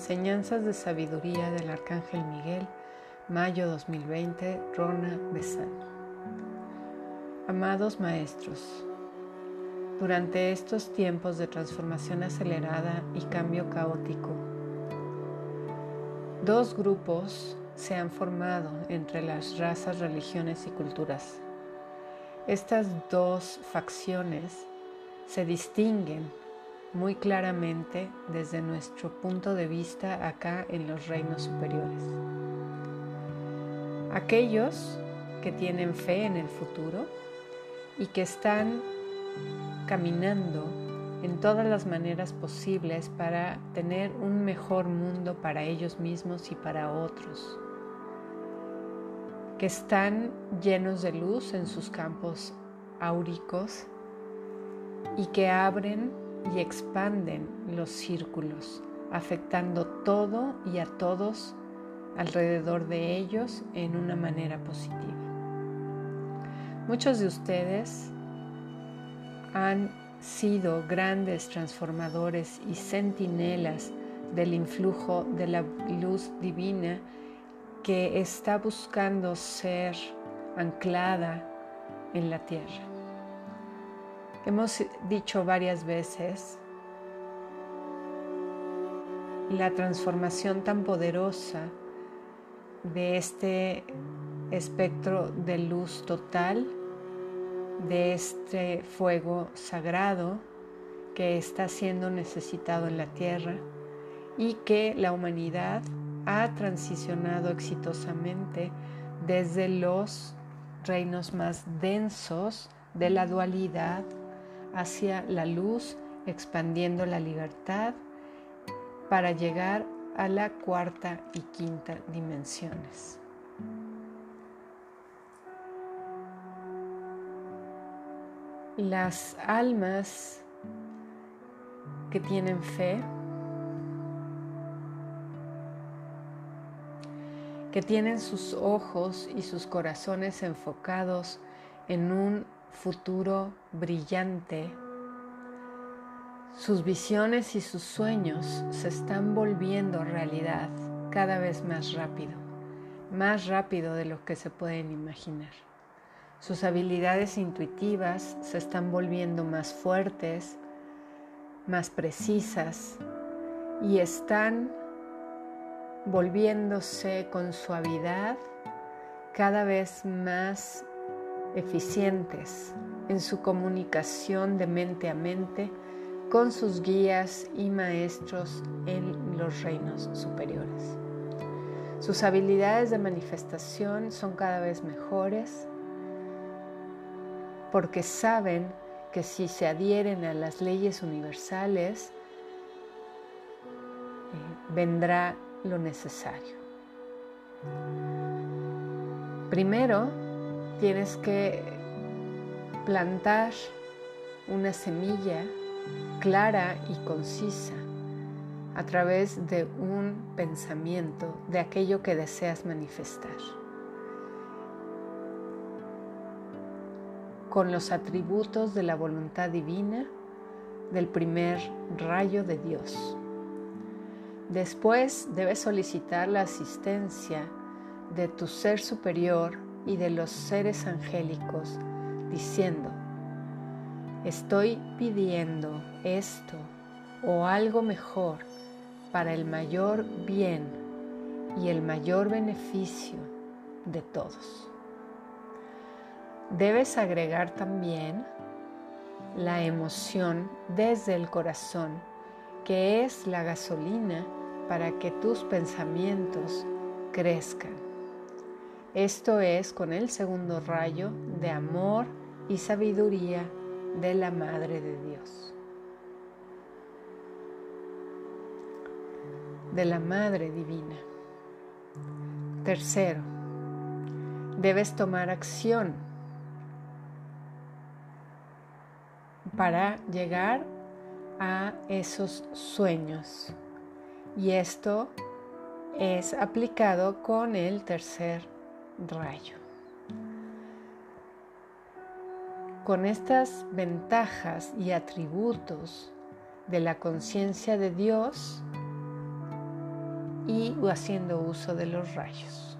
Enseñanzas de Sabiduría del Arcángel Miguel, mayo 2020, Rona Besan. Amados Maestros, durante estos tiempos de transformación acelerada y cambio caótico, dos grupos se han formado entre las razas, religiones y culturas. Estas dos facciones se distinguen muy claramente desde nuestro punto de vista acá en los reinos superiores. Aquellos que tienen fe en el futuro y que están caminando en todas las maneras posibles para tener un mejor mundo para ellos mismos y para otros, que están llenos de luz en sus campos áuricos y que abren y expanden los círculos, afectando todo y a todos alrededor de ellos en una manera positiva. Muchos de ustedes han sido grandes transformadores y centinelas del influjo de la luz divina que está buscando ser anclada en la tierra. Hemos dicho varias veces la transformación tan poderosa de este espectro de luz total, de este fuego sagrado que está siendo necesitado en la tierra y que la humanidad ha transicionado exitosamente desde los reinos más densos de la dualidad hacia la luz, expandiendo la libertad para llegar a la cuarta y quinta dimensiones. Las almas que tienen fe, que tienen sus ojos y sus corazones enfocados en un futuro brillante, sus visiones y sus sueños se están volviendo realidad cada vez más rápido, más rápido de lo que se pueden imaginar. Sus habilidades intuitivas se están volviendo más fuertes, más precisas y están volviéndose con suavidad cada vez más eficientes en su comunicación de mente a mente con sus guías y maestros en los reinos superiores. Sus habilidades de manifestación son cada vez mejores porque saben que si se adhieren a las leyes universales, eh, vendrá lo necesario. Primero, tienes que plantar una semilla clara y concisa a través de un pensamiento de aquello que deseas manifestar. Con los atributos de la voluntad divina del primer rayo de Dios. Después debes solicitar la asistencia de tu ser superior y de los seres angélicos, diciendo, estoy pidiendo esto o algo mejor para el mayor bien y el mayor beneficio de todos. Debes agregar también la emoción desde el corazón, que es la gasolina para que tus pensamientos crezcan. Esto es con el segundo rayo de amor y sabiduría de la Madre de Dios. De la Madre Divina. Tercero, debes tomar acción para llegar a esos sueños. Y esto es aplicado con el tercer rayo. Con estas ventajas y atributos de la conciencia de Dios, y haciendo uso de los rayos.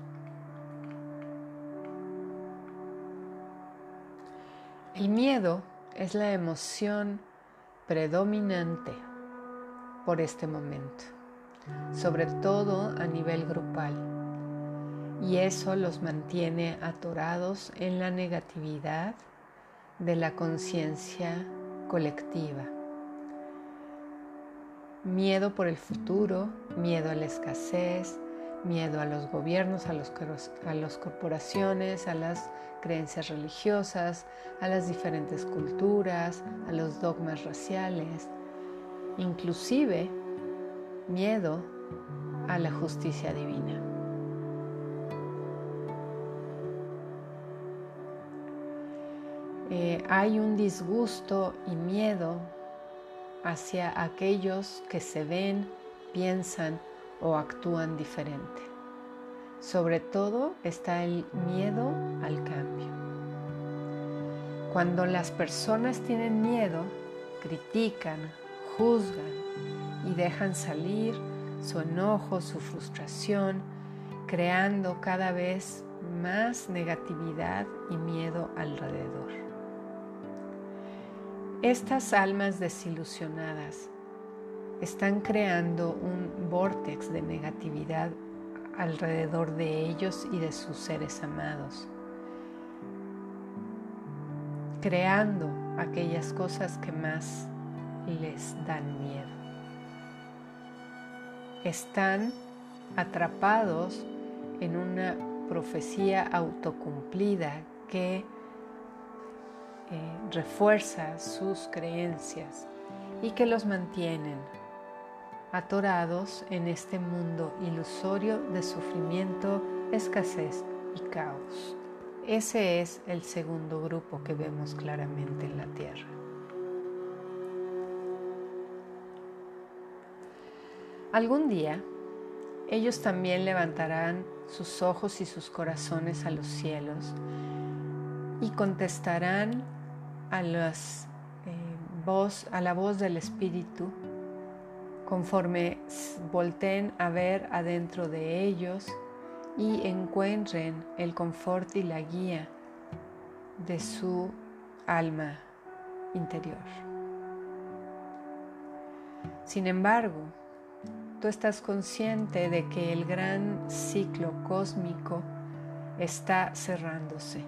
El miedo es la emoción predominante por este momento, sobre todo a nivel grupal, y eso los mantiene atorados en la negatividad de la conciencia colectiva. Miedo por el futuro, miedo a la escasez, miedo a los gobiernos, a, los, a las corporaciones, a las creencias religiosas, a las diferentes culturas, a los dogmas raciales, inclusive miedo a la justicia divina. Eh, hay un disgusto y miedo hacia aquellos que se ven, piensan o actúan diferente. Sobre todo está el miedo al cambio. Cuando las personas tienen miedo, critican, juzgan y dejan salir su enojo, su frustración, creando cada vez más negatividad y miedo alrededor. Estas almas desilusionadas están creando un vortex de negatividad alrededor de ellos y de sus seres amados, creando aquellas cosas que más les dan miedo. Están atrapados en una profecía autocumplida que eh, refuerza sus creencias y que los mantienen atorados en este mundo ilusorio de sufrimiento, escasez y caos. Ese es el segundo grupo que vemos claramente en la Tierra. Algún día, ellos también levantarán sus ojos y sus corazones a los cielos y contestarán eh, a la voz del Espíritu conforme volteen a ver adentro de ellos y encuentren el confort y la guía de su alma interior. Sin embargo, tú estás consciente de que el gran ciclo cósmico está cerrándose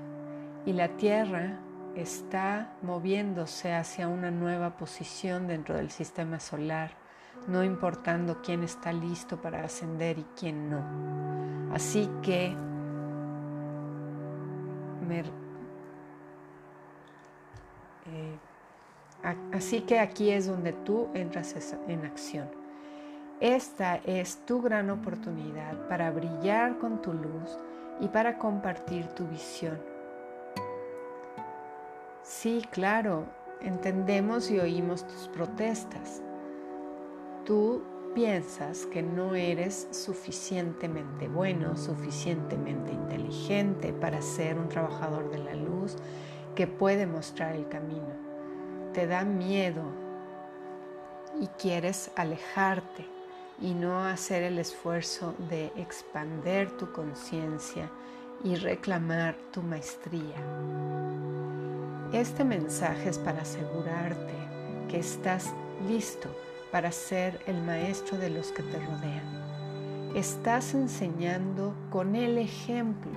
y la Tierra está moviéndose hacia una nueva posición dentro del sistema solar, no importando quién está listo para ascender y quién no. Así que eh, así que aquí es donde tú entras en acción. Esta es tu gran oportunidad para brillar con tu luz y para compartir tu visión Sí, claro, entendemos y oímos tus protestas. Tú piensas que no eres suficientemente bueno, suficientemente inteligente para ser un trabajador de la luz que puede mostrar el camino. Te da miedo y quieres alejarte y no hacer el esfuerzo de expander tu conciencia y reclamar tu maestría. Este mensaje es para asegurarte que estás listo para ser el maestro de los que te rodean. Estás enseñando con el ejemplo.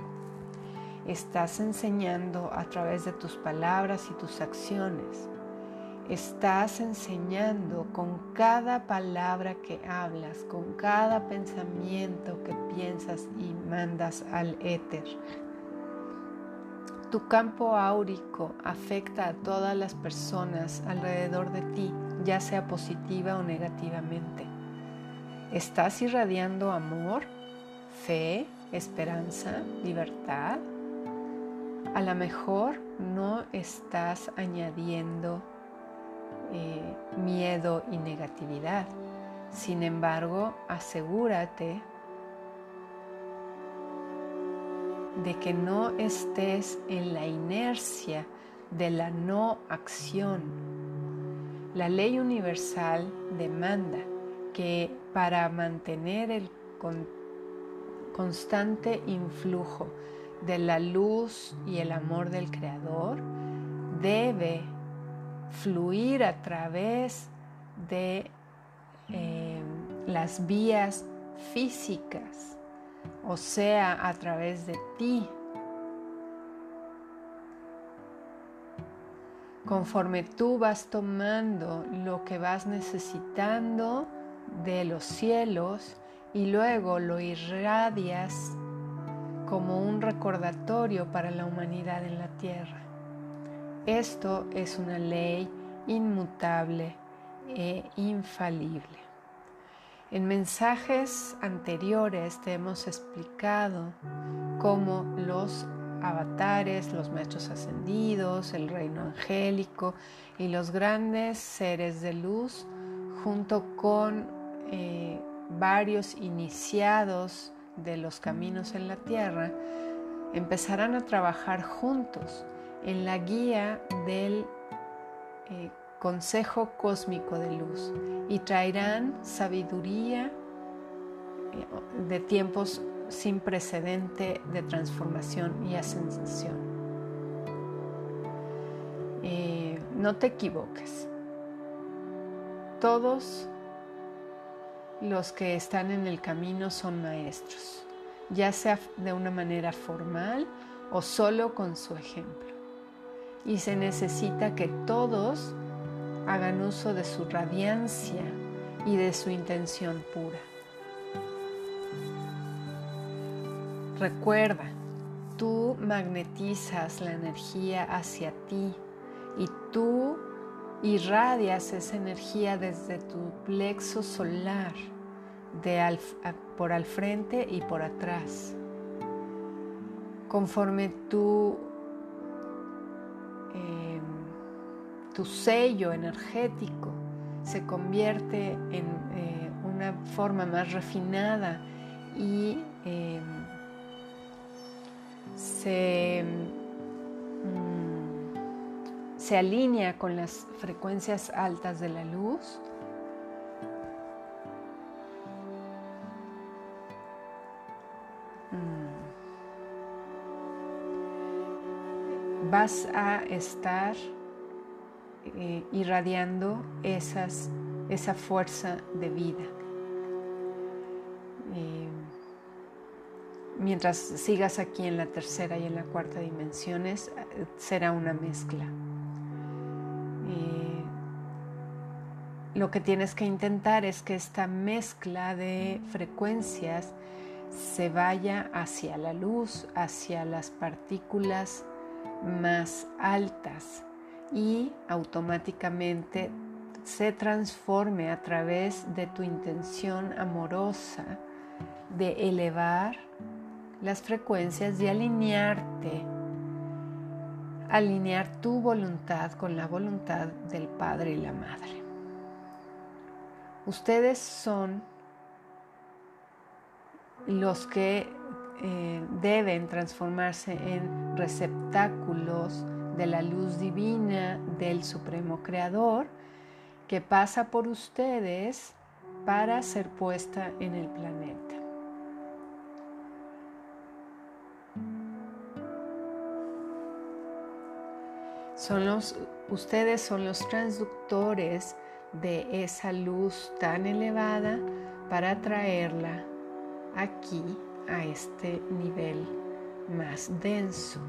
Estás enseñando a través de tus palabras y tus acciones. Estás enseñando con cada palabra que hablas, con cada pensamiento que piensas y mandas al éter, tu campo áurico afecta a todas las personas alrededor de ti, ya sea positiva o negativamente. ¿Estás irradiando amor, fe, esperanza, libertad? A lo mejor no estás añadiendo eh, miedo y negatividad. Sin embargo, asegúrate de que no estés en la inercia de la no acción. La ley universal demanda que para mantener el constante influjo de la luz y el amor del Creador debe fluir a través de eh, las vías físicas, o sea, a través de ti. Conforme tú vas tomando lo que vas necesitando de los cielos y luego lo irradias como un recordatorio para la humanidad en la tierra. Esto es una ley inmutable e infalible. En mensajes anteriores te hemos explicado cómo los avatares, los maestros ascendidos, el reino angélico y los grandes seres de luz, junto con eh, varios iniciados de los caminos en la tierra, empezarán a trabajar juntos en la guía del eh, Consejo Cósmico de Luz y traerán sabiduría eh, de tiempos sin precedente de transformación y ascensión. Eh, no te equivoques. Todos los que están en el camino son maestros, ya sea de una manera formal o solo con su ejemplo. Y se necesita que todos hagan uso de su radiancia y de su intención pura. Recuerda, tú magnetizas la energía hacia ti y tú irradias esa energía desde tu plexo solar, de por al frente y por atrás. Conforme tú tu sello energético se convierte en eh, una forma más refinada y em, se, mm, se alinea con las frecuencias altas de la luz, mm. vas a estar eh, irradiando esas, esa fuerza de vida. Eh, mientras sigas aquí en la tercera y en la cuarta dimensiones, será una mezcla. Eh, lo que tienes que intentar es que esta mezcla de frecuencias se vaya hacia la luz, hacia las partículas más altas y automáticamente se transforme a través de tu intención amorosa de elevar las frecuencias y alinearte, alinear tu voluntad con la voluntad del Padre y la Madre. Ustedes son los que eh, deben transformarse en receptáculos de la luz divina del Supremo Creador que pasa por ustedes para ser puesta en el planeta. Son los, ustedes son los transductores de esa luz tan elevada para traerla aquí a este nivel más denso.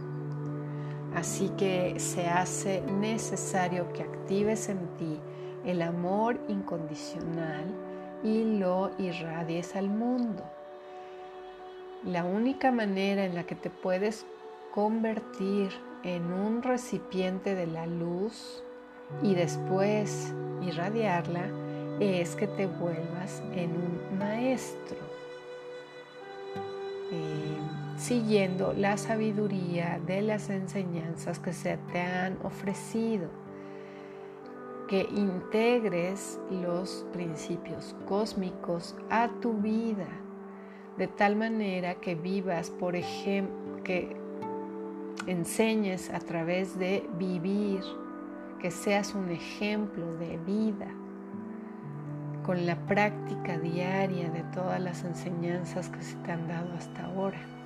Así que se hace necesario que actives en ti el amor incondicional y lo irradies al mundo. La única manera en la que te puedes convertir en un recipiente de la luz y después irradiarla es que te vuelvas en un maestro. Eh, siguiendo la sabiduría de las enseñanzas que se te han ofrecido, que integres los principios cósmicos a tu vida, de tal manera que vivas, por ejemplo, que enseñes a través de vivir, que seas un ejemplo de vida con la práctica diaria de todas las enseñanzas que se te han dado hasta ahora.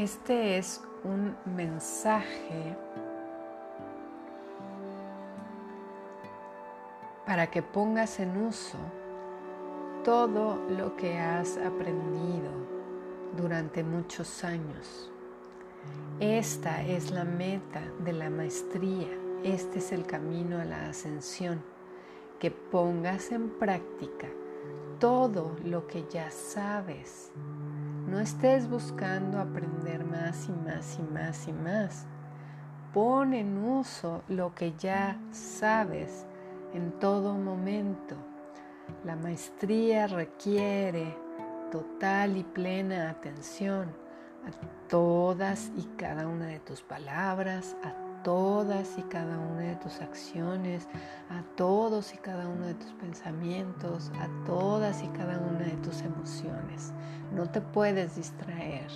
Este es un mensaje para que pongas en uso todo lo que has aprendido durante muchos años. Esta es la meta de la maestría, este es el camino a la ascensión, que pongas en práctica todo lo que ya sabes. No estés buscando aprender más y más y más y más. Pon en uso lo que ya sabes en todo momento. La maestría requiere total y plena atención a todas y cada una de tus palabras, a todas y cada una de tus acciones, a todos y cada uno de tus pensamientos, a todas y cada una de tus emociones. No te puedes distraer.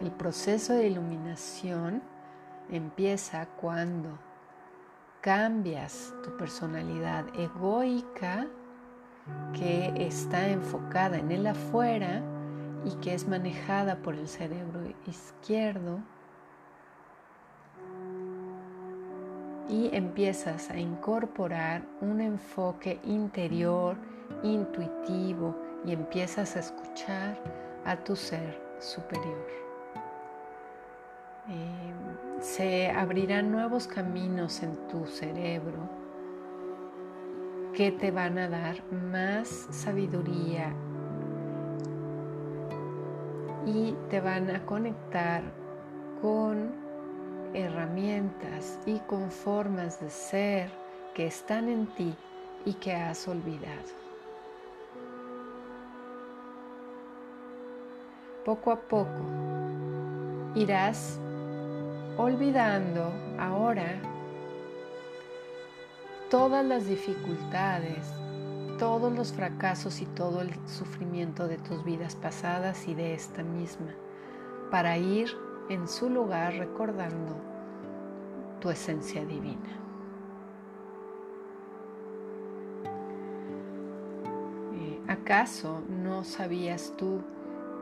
El proceso de iluminación empieza cuando cambias tu personalidad egoica que está enfocada en el afuera y que es manejada por el cerebro izquierdo y empiezas a incorporar un enfoque interior, intuitivo y empiezas a escuchar a tu ser superior. Eh, se abrirán nuevos caminos en tu cerebro que te van a dar más sabiduría y te van a conectar con herramientas y con formas de ser que están en ti y que has olvidado. Poco a poco irás olvidando ahora todas las dificultades, todos los fracasos y todo el sufrimiento de tus vidas pasadas y de esta misma, para ir en su lugar recordando tu esencia divina. Eh, ¿Acaso no sabías tú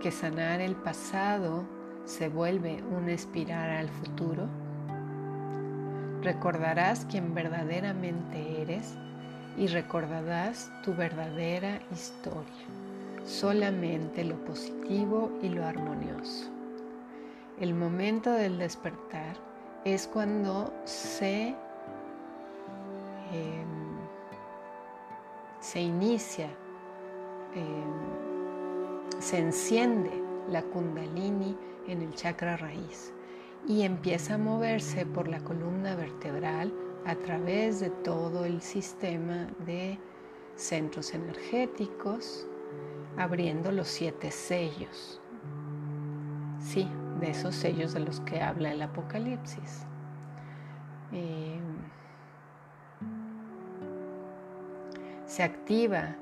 que sanar el pasado se vuelve una espiral al futuro? Recordarás quién verdaderamente eres y recordarás tu verdadera historia, solamente lo positivo y lo armonioso. El momento del despertar es cuando se, em, se inicia, em, se enciende la kundalini en el chakra raíz y empieza a moverse por la columna vertebral a través de todo el sistema de centros energéticos, abriendo los siete sellos. Sí, de esos sellos de los que habla el Apocalipsis. Eh, se activa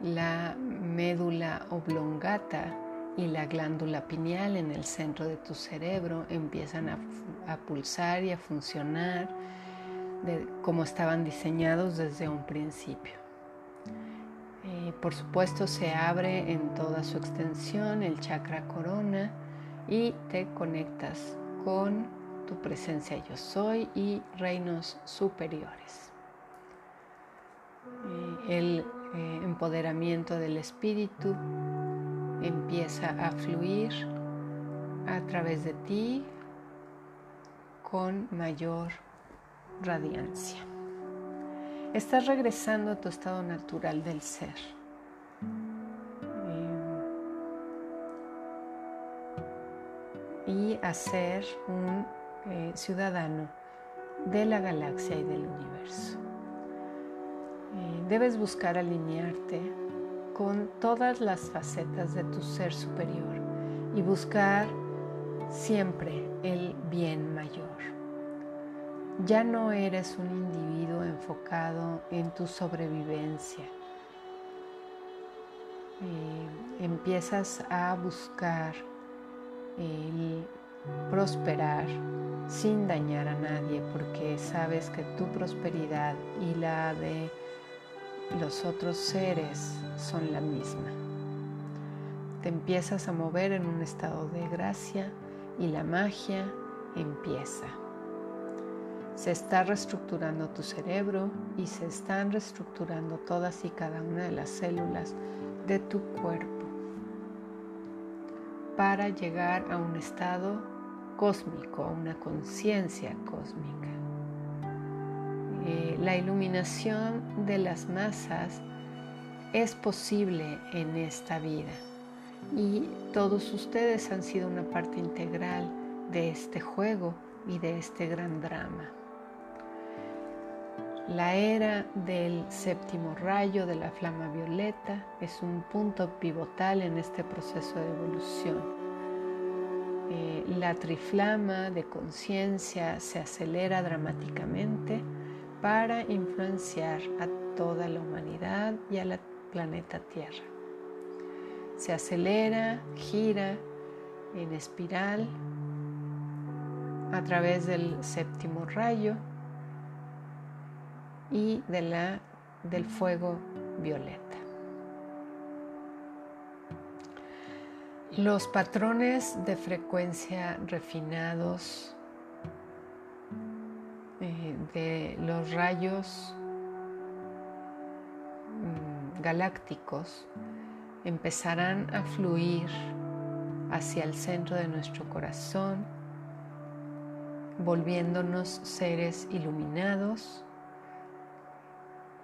la médula oblongata y la glándula pineal en el centro de tu cerebro empiezan a, pulsar y a funcionar como estaban diseñados desde un principio. Eh, por supuesto se abre en toda su extensión el chakra corona y te conectas con tu presencia yo soy y reinos superiores. Eh, el eh, empoderamiento del espíritu empieza a fluir a través de ti con mayor radiancia. Estás regresando a tu estado natural del ser. A ser un eh, ciudadano de la galaxia y del universo. Eh, debes buscar alinearte con todas las facetas de tu ser superior y buscar siempre el bien mayor. Ya no eres un individuo enfocado en tu sobrevivencia. Eh, empiezas a buscar prosperar sin dañar a nadie porque sabes que tu prosperidad y la de los otros seres son la misma. Te empiezas a mover en un estado de gracia y la magia empieza. Se está reestructurando tu cerebro y se están reestructurando todas y cada una de las células de tu cuerpo para llegar a un estado cósmico, a una conciencia cósmica. Eh, la iluminación de las masas es posible en esta vida y todos ustedes han sido una parte integral de este juego y de este gran drama. La era del séptimo rayo de la flama violeta es un punto pivotal en este proceso de evolución. La triflama de conciencia se acelera dramáticamente para influenciar a toda la humanidad y al planeta Tierra. Se acelera, gira en espiral a través del séptimo rayo y de la, del fuego violeta. Los patrones de frecuencia refinados eh, de los rayos mm, galácticos empezarán a fluir hacia el centro de nuestro corazón, volviéndonos seres iluminados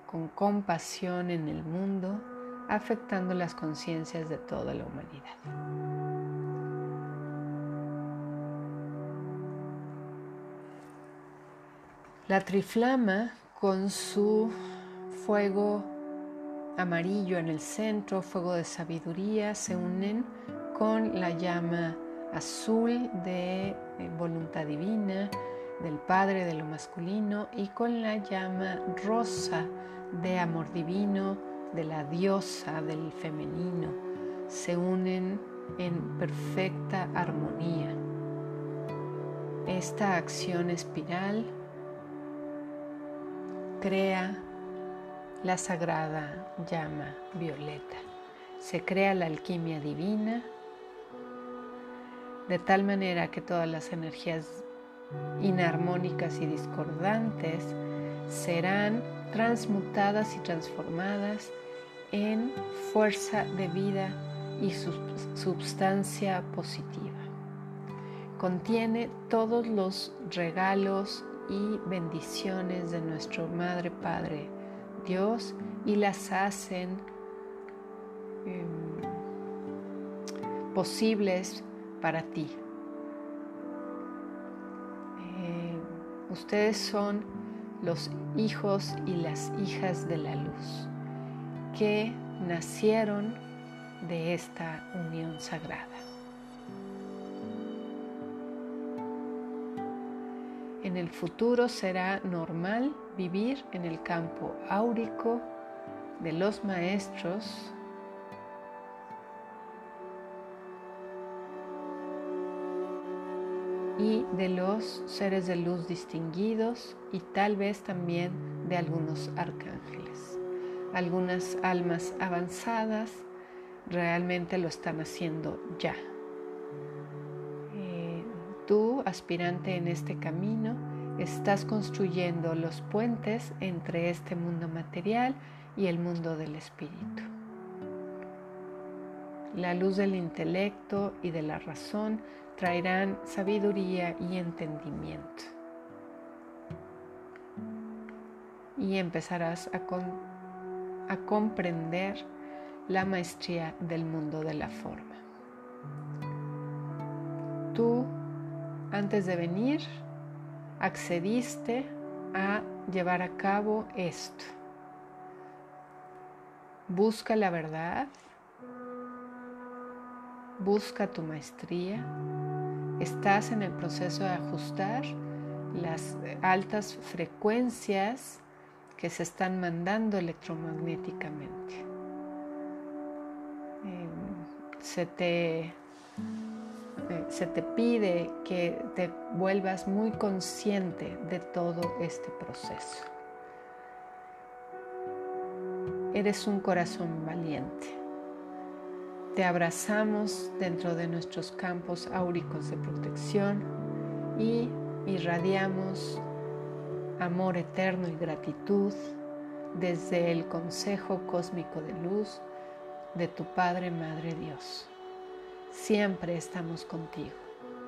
con compasión en el mundo, afectando las conciencias de toda la humanidad. La triflama con su fuego amarillo en el centro, fuego de sabiduría, se unen con la llama azul de eh, voluntad divina, del Padre de lo masculino y con la llama rosa de amor divino, de la diosa del femenino, se unen en perfecta armonía. Esta acción espiral crea la sagrada llama violeta. Se crea la alquimia divina de tal manera que todas las energías inarmónicas y discordantes serán transmutadas y transformadas en fuerza de vida y substancia positiva. Contiene todos los regalos y bendiciones de nuestro Madre Padre Dios y las hacen em, posibles para ti. Eh, ustedes son los hijos y las hijas de la luz que nacieron de esta unión sagrada. En el futuro será normal vivir en el campo áurico de los maestros y de los seres de luz distinguidos y tal vez también de algunos arcángeles. Algunas almas avanzadas realmente lo están haciendo ya. Eh, tú, aspirante en este camino, estás construyendo los puentes entre este mundo material y el mundo del espíritu. La luz del intelecto y de la razón traerán sabiduría y entendimiento. Y empezarás a, comprender la maestría del mundo de la forma. Tú, antes de venir, accediste a llevar a cabo esto. Busca la verdad, busca tu maestría, estás en el proceso de ajustar las altas frecuencias que se están mandando electromagnéticamente. Em, se te eh, se te pide que te vuelvas muy consciente de todo este proceso. Eres un corazón valiente. Te abrazamos dentro de nuestros campos áuricos de protección y irradiamos amor eterno y gratitud desde el Consejo Cósmico de Luz de tu Padre, Madre Dios. Siempre estamos contigo.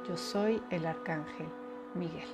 Yo soy el Arcángel Miguel.